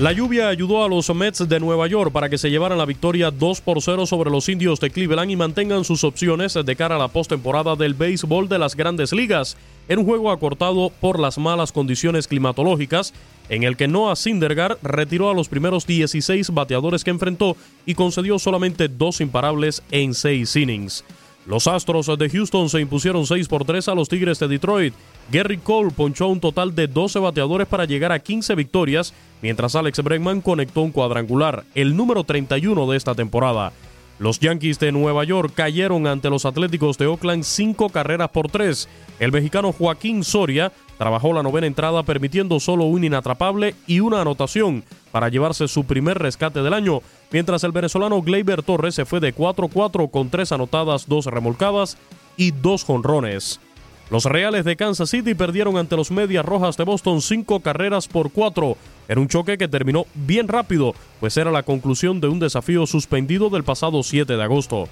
La lluvia ayudó a los Mets de Nueva York para que se llevaran la victoria 2 por 0 sobre los indios de Cleveland y mantengan sus opciones de cara a la postemporada del béisbol de las grandes ligas, en un juego acortado por las malas condiciones climatológicas, en el que Noah Syndergaard retiró a los primeros 16 bateadores que enfrentó y concedió solamente dos imparables en seis innings. Los Astros de Houston se impusieron 6 por 3 a los Tigres de Detroit. Gary Cole ponchó un total de 12 bateadores para llegar a 15 victorias, mientras Alex Bregman conectó un cuadrangular, el número 31 de esta temporada. Los Yankees de Nueva York cayeron ante los Atléticos de Oakland 5 carreras por 3. El mexicano Joaquín Soria trabajó la novena entrada permitiendo solo un inatrapable y una anotación para llevarse su primer rescate del año, mientras el venezolano Gleyber Torres se fue de 4-4 con 3 anotadas, 2 remolcadas y 2 jonrones. Los Reales de Kansas City perdieron ante los Medias Rojas de Boston 5 carreras por 4 en un choque que terminó bien rápido, pues era la conclusión de un desafío suspendido del pasado 7 de agosto.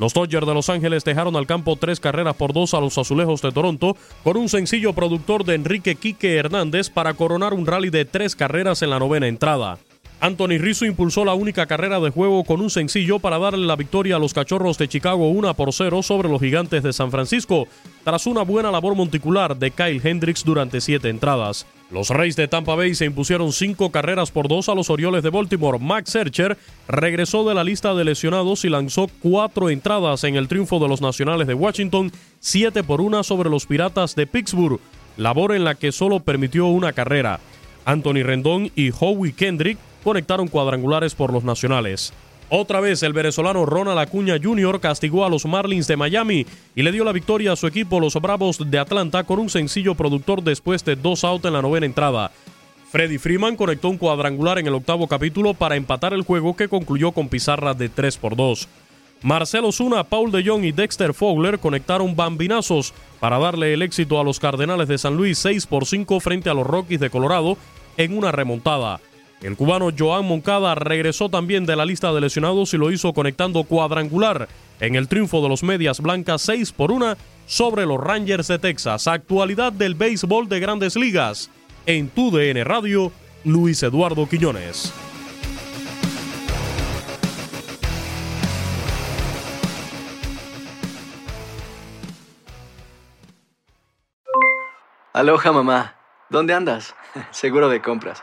Los Dodgers de Los Ángeles dejaron al campo tres carreras por dos a los Azulejos de Toronto con un sencillo productor de Enrique Quique Hernández para coronar un rally de tres carreras en la novena entrada. Anthony Rizzo impulsó la única carrera de juego con un sencillo para darle la victoria a los Cachorros de Chicago 1 por 0 sobre los Gigantes de San Francisco, tras una buena labor monticular de Kyle Hendricks durante siete entradas. Los Reyes de Tampa Bay se impusieron cinco carreras por dos a los Orioles de Baltimore. Max Scherzer regresó de la lista de lesionados y lanzó cuatro entradas en el triunfo de los Nacionales de Washington, siete por una sobre los Piratas de Pittsburgh, labor en la que solo permitió una carrera. Anthony Rendón y Howie Kendrick conectaron cuadrangulares por los nacionales. Otra vez el venezolano Ronald Acuña Jr. castigó a los Marlins de Miami y le dio la victoria a su equipo los Bravos de Atlanta con un sencillo productor después de dos outs en la novena entrada. Freddy Freeman conectó un cuadrangular en el octavo capítulo para empatar el juego que concluyó con pizarra de 3 por 2. Marcelo Zuna, Paul de Jong y Dexter Fowler conectaron bambinazos para darle el éxito a los Cardenales de San Luis 6 por 5 frente a los Rockies de Colorado en una remontada. El cubano Joan Moncada regresó también de la lista de lesionados y lo hizo conectando cuadrangular en el triunfo de los Medias Blancas 6 por 1 sobre los Rangers de Texas. Actualidad del béisbol de grandes ligas. En tu DN Radio, Luis Eduardo Quiñones. Aloha mamá. ¿Dónde andas? Seguro de compras.